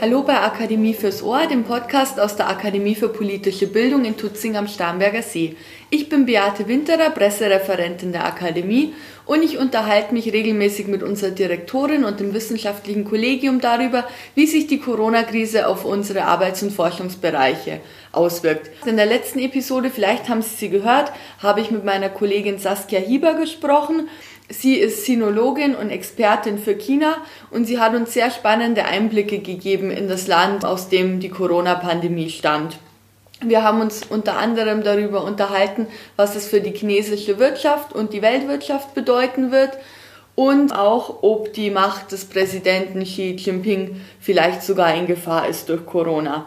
Hallo bei Akademie fürs Ohr, dem Podcast aus der Akademie für politische Bildung in Tutzing am Starnberger See. Ich bin Beate Winterer, Pressereferentin der Akademie und ich unterhalte mich regelmäßig mit unserer Direktorin und dem wissenschaftlichen Kollegium darüber, wie sich die Corona-Krise auf unsere Arbeits- und Forschungsbereiche auswirkt. In der letzten Episode, vielleicht haben Sie sie gehört, habe ich mit meiner Kollegin Saskia Hieber gesprochen Sie ist Sinologin und Expertin für China und sie hat uns sehr spannende Einblicke gegeben in das Land, aus dem die Corona-Pandemie stammt. Wir haben uns unter anderem darüber unterhalten, was es für die chinesische Wirtschaft und die Weltwirtschaft bedeuten wird und auch, ob die Macht des Präsidenten Xi Jinping vielleicht sogar in Gefahr ist durch Corona.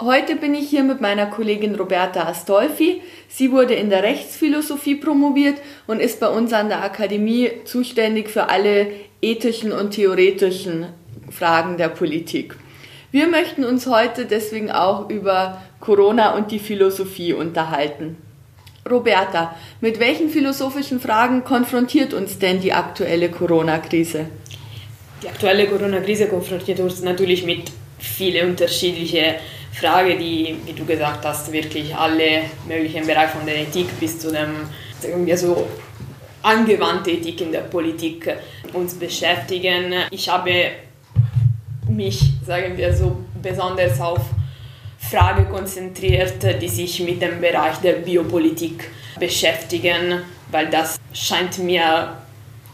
Heute bin ich hier mit meiner Kollegin Roberta Astolfi. Sie wurde in der Rechtsphilosophie promoviert und ist bei uns an der Akademie zuständig für alle ethischen und theoretischen Fragen der Politik. Wir möchten uns heute deswegen auch über Corona und die Philosophie unterhalten. Roberta, mit welchen philosophischen Fragen konfrontiert uns denn die aktuelle Corona-Krise? Die aktuelle Corona-Krise konfrontiert uns natürlich mit vielen unterschiedlichen Frage, die, wie du gesagt hast, wirklich alle möglichen Bereiche von der Ethik bis zu dem, sagen wir so, angewandte Ethik in der Politik uns beschäftigen. Ich habe mich, sagen wir so, besonders auf Fragen konzentriert, die sich mit dem Bereich der Biopolitik beschäftigen, weil das scheint mir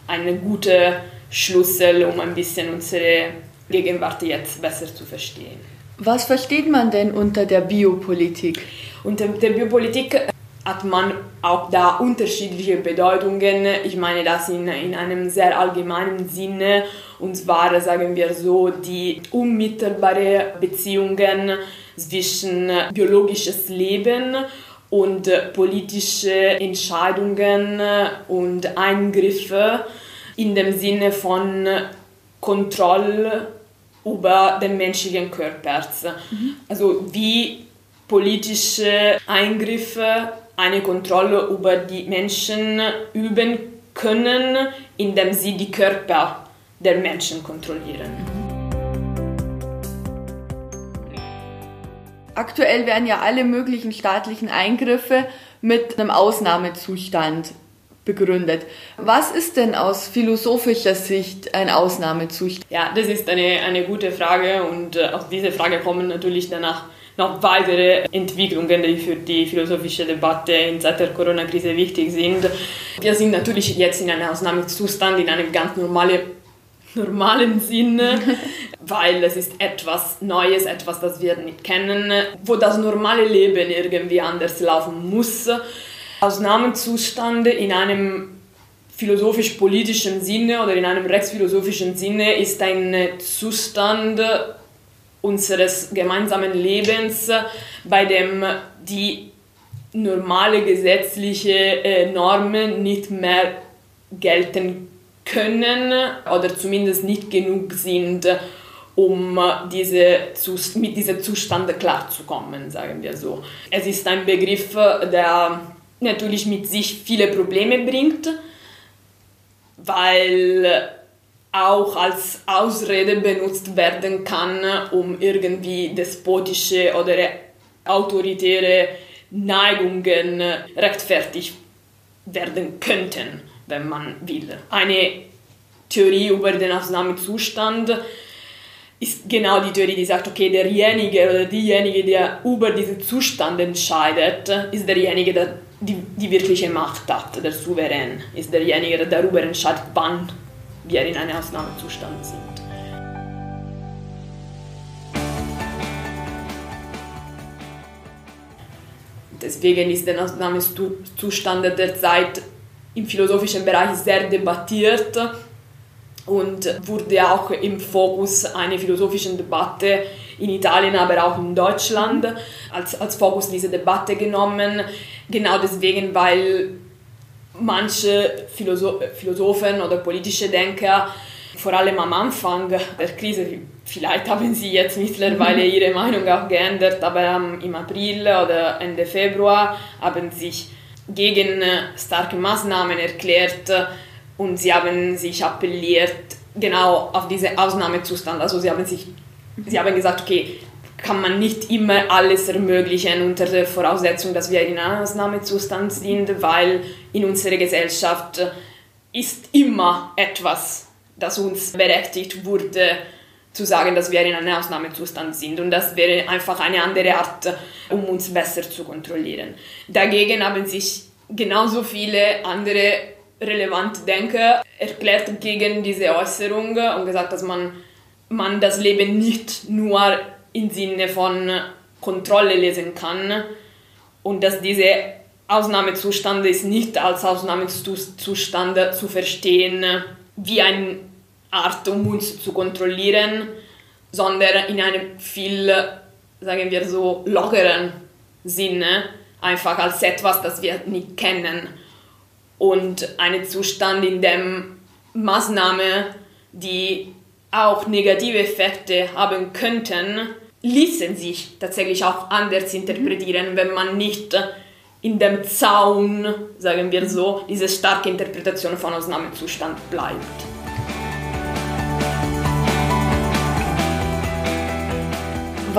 ein guter Schlüssel, um ein bisschen unsere Gegenwart jetzt besser zu verstehen. Was versteht man denn unter der Biopolitik? Unter der Biopolitik hat man auch da unterschiedliche Bedeutungen. Ich meine das in, in einem sehr allgemeinen Sinne. Und zwar sagen wir so die unmittelbare Beziehungen zwischen biologisches Leben und politische Entscheidungen und Eingriffe in dem Sinne von Kontrolle über den menschlichen Körper. Mhm. Also wie politische Eingriffe eine Kontrolle über die Menschen üben können, indem sie die Körper der Menschen kontrollieren. Aktuell werden ja alle möglichen staatlichen Eingriffe mit einem Ausnahmezustand begründet. Was ist denn aus philosophischer Sicht ein Ausnahmezustand? Ja, das ist eine, eine gute Frage und äh, auf diese Frage kommen natürlich danach noch weitere Entwicklungen, die für die philosophische Debatte in Zeit der Corona-Krise wichtig sind. Wir sind natürlich jetzt in einem Ausnahmezustand, in einem ganz normale, normalen Sinne, weil es ist etwas Neues, etwas, das wir nicht kennen, wo das normale Leben irgendwie anders laufen muss. Ausnahmezustand in einem philosophisch-politischen Sinne oder in einem rechtsphilosophischen Sinne ist ein Zustand unseres gemeinsamen Lebens, bei dem die normale gesetzliche äh, Normen nicht mehr gelten können oder zumindest nicht genug sind, um diese, mit diesem Zustand klarzukommen, sagen wir so. Es ist ein Begriff, der natürlich mit sich viele Probleme bringt, weil auch als Ausrede benutzt werden kann, um irgendwie despotische oder autoritäre Neigungen rechtfertigt werden könnten, wenn man will. Eine Theorie über den Ausnahmezustand ist genau die Theorie, die sagt, okay, derjenige oder diejenige, der über diesen Zustand entscheidet, ist derjenige, der die, die wirkliche Macht hat. Der Souverän ist derjenige, der darüber entscheidet, wann wir in einem Ausnahmezustand sind. Deswegen ist der Ausnahmezustand derzeit im philosophischen Bereich sehr debattiert und wurde auch im Fokus einer philosophischen Debatte in Italien, aber auch in Deutschland als, als Fokus dieser Debatte genommen. Genau deswegen, weil manche Philosoph Philosophen oder politische Denker vor allem am Anfang der Krise, vielleicht haben sie jetzt mittlerweile ihre Meinung auch geändert, aber im April oder Ende Februar haben sich gegen starke Maßnahmen erklärt und sie haben sich appelliert genau auf diesen Ausnahmezustand. Also sie haben sich sie haben gesagt, okay, kann man nicht immer alles ermöglichen unter der Voraussetzung, dass wir in einem Ausnahmezustand sind, weil in unserer Gesellschaft ist immer etwas, das uns berechtigt wurde, zu sagen, dass wir in einem Ausnahmezustand sind. Und das wäre einfach eine andere Art, um uns besser zu kontrollieren. Dagegen haben sich genauso viele andere relevante Denker erklärt gegen diese Äußerung und gesagt, dass man, man das Leben nicht nur im Sinne von Kontrolle lesen kann und dass dieser Ausnahmezustand ist nicht als Ausnahmezustand zu verstehen wie eine Art, um uns zu kontrollieren, sondern in einem viel, sagen wir so, lockeren Sinne, einfach als etwas, das wir nicht kennen. Und einen Zustand, in dem Maßnahmen, die auch negative Effekte haben könnten, ließen sich tatsächlich auch anders interpretieren, wenn man nicht in dem Zaun, sagen wir so, diese starke Interpretation von Ausnahmezustand bleibt.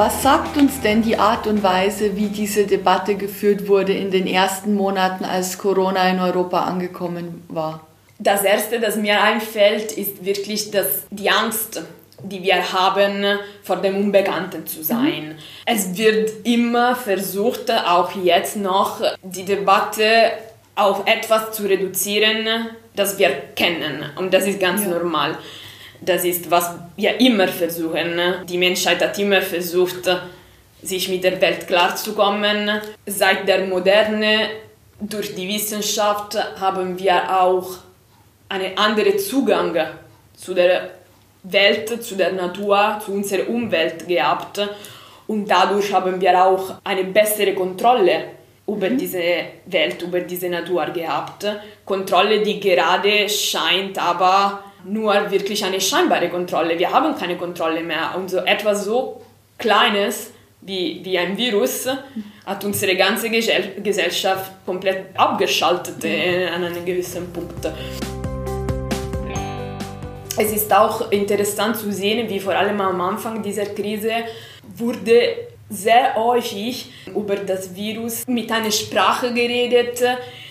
Was sagt uns denn die Art und Weise, wie diese Debatte geführt wurde in den ersten Monaten, als Corona in Europa angekommen war? Das Erste, das mir einfällt, ist wirklich dass die Angst, die wir haben, vor dem Unbekannten zu sein. Mhm. Es wird immer versucht, auch jetzt noch, die Debatte auf etwas zu reduzieren, das wir kennen. Und das ist ganz ja. normal. Das ist, was wir immer versuchen. Die Menschheit hat immer versucht, sich mit der Welt klarzukommen. Seit der Moderne, durch die Wissenschaft, haben wir auch einen anderen Zugang zu der Welt, zu der Natur, zu unserer Umwelt gehabt. Und dadurch haben wir auch eine bessere Kontrolle über mhm. diese Welt, über diese Natur gehabt. Kontrolle, die gerade scheint aber nur wirklich eine scheinbare Kontrolle. Wir haben keine Kontrolle mehr. Und so etwas so Kleines wie, wie ein Virus hat unsere ganze Gesellschaft komplett abgeschaltet äh, an einem gewissen Punkt. Es ist auch interessant zu sehen, wie vor allem am Anfang dieser Krise wurde sehr häufig über das Virus mit einer Sprache geredet,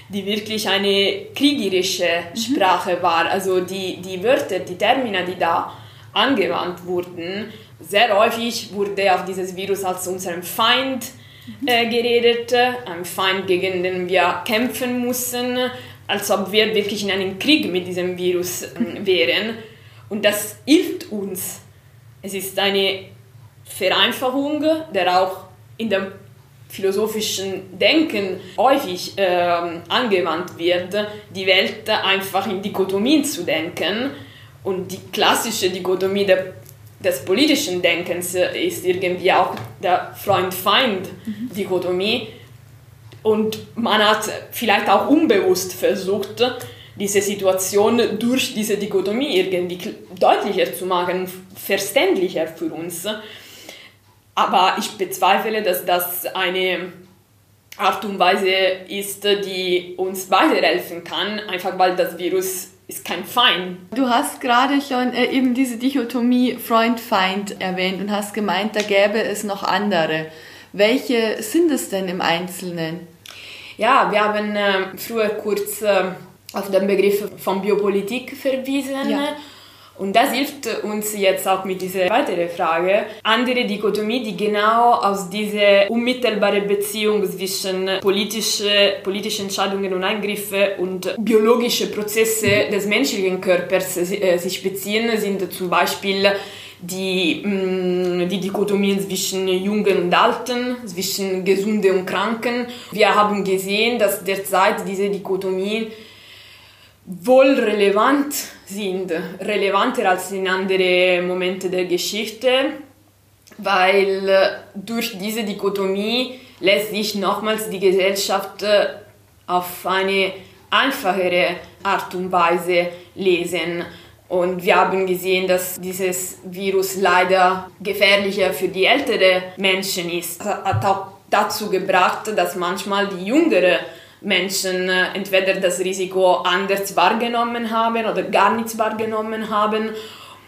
die wirklich eine kriegerische mhm. Sprache war. Also die, die Wörter, die Termina, die da angewandt wurden, sehr häufig wurde auf dieses Virus als unserem Feind mhm. äh, geredet, ein Feind, gegen den wir kämpfen mussten, als ob wir wirklich in einem Krieg mit diesem Virus äh, wären. Und das hilft uns. Es ist eine Vereinfachung, der auch in dem philosophischen Denken häufig äh, angewandt wird, die Welt einfach in Dichotomien zu denken. Und die klassische Dichotomie der, des politischen Denkens ist irgendwie auch der Freund-Feind-Dichotomie. Und man hat vielleicht auch unbewusst versucht, diese Situation durch diese Dichotomie irgendwie deutlicher zu machen, verständlicher für uns. Aber ich bezweifle, dass das eine Art und Weise ist, die uns weiterhelfen kann, einfach weil das Virus ist kein Feind. Du hast gerade schon äh, eben diese Dichotomie Freund-Feind erwähnt und hast gemeint, da gäbe es noch andere. Welche sind es denn im Einzelnen? Ja, wir haben äh, früher kurz äh, auf den Begriff von Biopolitik verwiesen. Ja. Und das hilft uns jetzt auch mit dieser weiteren Frage. Andere Dichotomie, die genau aus dieser unmittelbaren Beziehung zwischen politische, politischen Entscheidungen und Eingriffen und biologische Prozesse des menschlichen Körpers äh, sich beziehen, sind zum Beispiel die, mm, die Dichotomien zwischen Jungen und Alten, zwischen Gesunden und Kranken. Wir haben gesehen, dass derzeit diese Dichotomien wohl relevant sind, relevanter als in anderen Momenten der Geschichte, weil äh, durch diese Dichotomie lässt sich nochmals die Gesellschaft äh, auf eine einfachere Art und Weise lesen. Und wir haben gesehen, dass dieses Virus leider gefährlicher für die älteren Menschen ist. Hat auch dazu gebracht, dass manchmal die jüngeren Menschen äh, entweder das Risiko anders wahrgenommen haben oder gar nichts wahrgenommen haben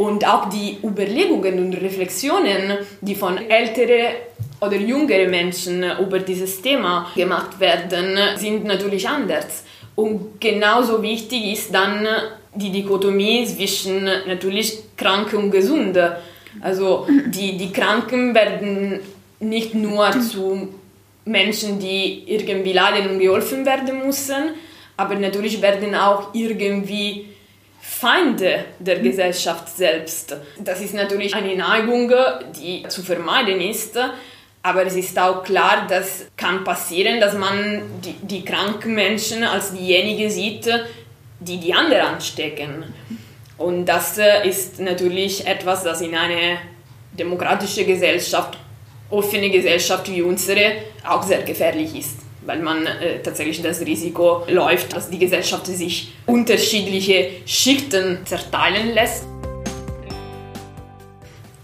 Und auch die Überlegungen und Reflexionen, die von älteren oder jüngeren Menschen über dieses Thema gemacht werden, sind natürlich anders. Und genauso wichtig ist dann die Dichotomie zwischen natürlich Kranke und Gesunde. Also die, die Kranken werden nicht nur zu Menschen, die irgendwie leiden und geholfen werden müssen, aber natürlich werden auch irgendwie Feinde der Gesellschaft selbst. Das ist natürlich eine Neigung, die zu vermeiden ist, aber es ist auch klar, dass kann passieren, dass man die, die kranken Menschen als diejenigen sieht, die die anderen anstecken. Und das ist natürlich etwas, das in einer demokratischen Gesellschaft, offene Gesellschaft wie unsere auch sehr gefährlich ist weil man äh, tatsächlich das Risiko läuft, dass die Gesellschaft sich unterschiedliche Schichten zerteilen lässt.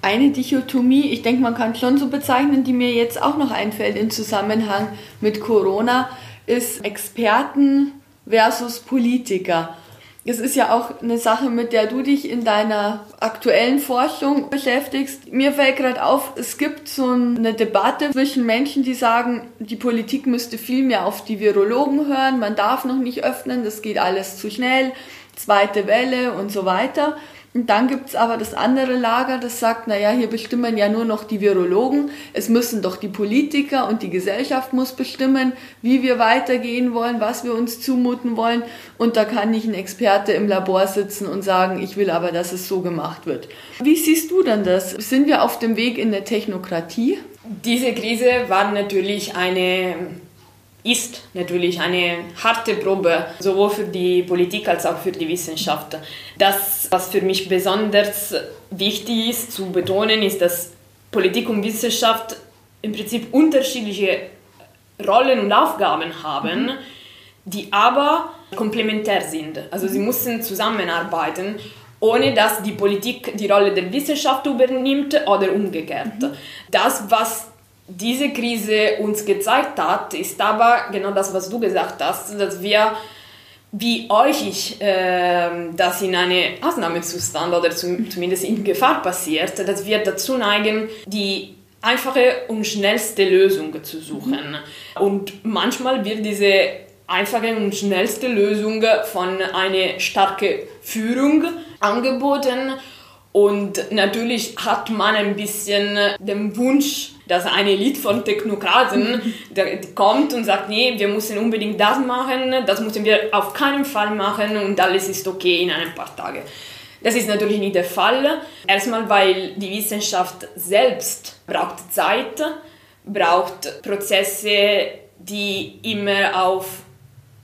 Eine Dichotomie, ich denke, man kann schon so bezeichnen, die mir jetzt auch noch einfällt im Zusammenhang mit Corona, ist Experten versus Politiker. Es ist ja auch eine Sache, mit der du dich in deiner aktuellen Forschung beschäftigst. Mir fällt gerade auf, es gibt so eine Debatte zwischen Menschen, die sagen, die Politik müsste viel mehr auf die Virologen hören, man darf noch nicht öffnen, das geht alles zu schnell, zweite Welle und so weiter. Und dann gibt es aber das andere Lager, das sagt, naja, hier bestimmen ja nur noch die Virologen, es müssen doch die Politiker und die Gesellschaft muss bestimmen, wie wir weitergehen wollen, was wir uns zumuten wollen. Und da kann nicht ein Experte im Labor sitzen und sagen, ich will aber, dass es so gemacht wird. Wie siehst du denn das? Sind wir auf dem Weg in der Technokratie? Diese Krise war natürlich eine ist natürlich eine harte Probe, sowohl für die Politik als auch für die Wissenschaft. Das, was für mich besonders wichtig ist zu betonen, ist, dass Politik und Wissenschaft im Prinzip unterschiedliche Rollen und Aufgaben haben, die aber komplementär sind. Also sie müssen zusammenarbeiten, ohne dass die Politik die Rolle der Wissenschaft übernimmt oder umgekehrt. Das, was diese Krise uns gezeigt hat, ist aber genau das, was du gesagt hast, dass wir wie euch äh, das in einem Ausnahmezustand oder zum, zumindest in Gefahr passiert, dass wir dazu neigen, die einfache und schnellste Lösung zu suchen. Und manchmal wird diese einfache und schnellste Lösung von einer starken Führung angeboten. Und natürlich hat man ein bisschen den Wunsch, dass eine Elite von Technokraten kommt und sagt, nee, wir müssen unbedingt das machen, das müssen wir auf keinen Fall machen und alles ist okay in ein paar Tagen. Das ist natürlich nicht der Fall. Erstmal, weil die Wissenschaft selbst braucht Zeit, braucht Prozesse, die immer auf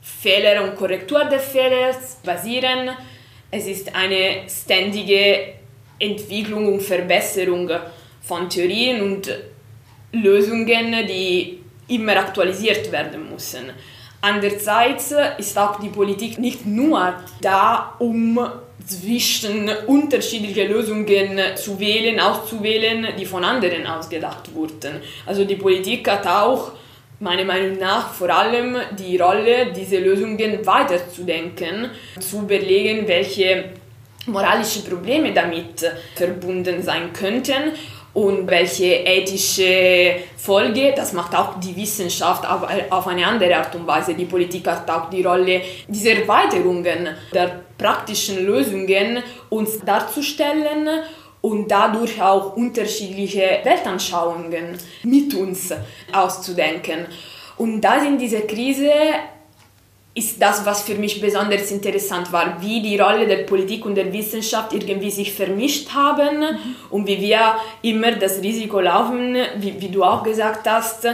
Fehler und Korrektur der Fehler basieren. Es ist eine ständige Entwicklung und Verbesserung von Theorien und Lösungen, die immer aktualisiert werden müssen. Andererseits ist auch die Politik nicht nur da, um zwischen unterschiedliche Lösungen zu wählen, auszuwählen, die von anderen ausgedacht wurden. Also die Politik hat auch meiner Meinung nach vor allem die Rolle, diese Lösungen weiterzudenken, zu überlegen, welche moralische Probleme damit verbunden sein könnten und welche ethische Folge, das macht auch die Wissenschaft auf, auf eine andere Art und Weise. Die Politik hat auch die Rolle dieser Erweiterungen der praktischen Lösungen uns darzustellen und dadurch auch unterschiedliche Weltanschauungen mit uns auszudenken. Und da in dieser Krise ist das, was für mich besonders interessant war, wie die Rolle der Politik und der Wissenschaft irgendwie sich vermischt haben und wie wir immer das Risiko laufen, wie, wie, du auch gesagt hast,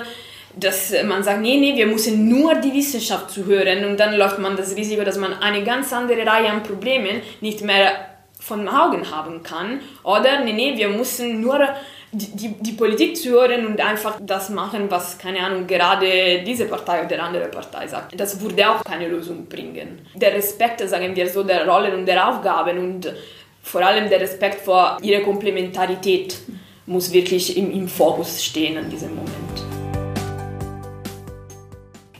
dass man sagt, nee, nee, wir müssen nur die Wissenschaft zuhören und dann läuft man das Risiko, dass man eine ganz andere Reihe an Problemen nicht mehr von Augen haben kann. Oder nee, nee, wir müssen nur die, die, Politik zu hören und einfach das machen, was, keine Ahnung, gerade diese Partei oder andere Partei sagt. Das würde auch keine Lösung bringen. Der Respekt, sagen wir so, der Rollen und der Aufgaben und vor allem der Respekt vor ihrer Komplementarität muss wirklich im, im Fokus stehen an diesem Moment.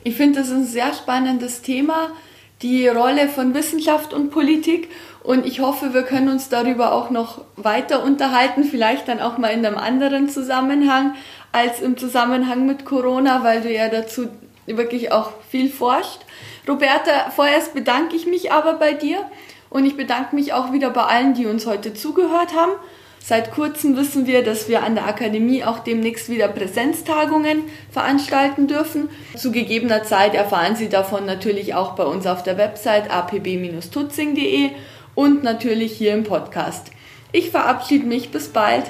Ich finde, das ist ein sehr spannendes Thema die Rolle von Wissenschaft und Politik und ich hoffe, wir können uns darüber auch noch weiter unterhalten, vielleicht dann auch mal in einem anderen Zusammenhang als im Zusammenhang mit Corona, weil du ja dazu wirklich auch viel forscht. Roberta, vorerst bedanke ich mich aber bei dir und ich bedanke mich auch wieder bei allen, die uns heute zugehört haben. Seit kurzem wissen wir, dass wir an der Akademie auch demnächst wieder Präsenztagungen veranstalten dürfen. Zu gegebener Zeit erfahren Sie davon natürlich auch bei uns auf der Website apb-tutzing.de und natürlich hier im Podcast. Ich verabschiede mich, bis bald.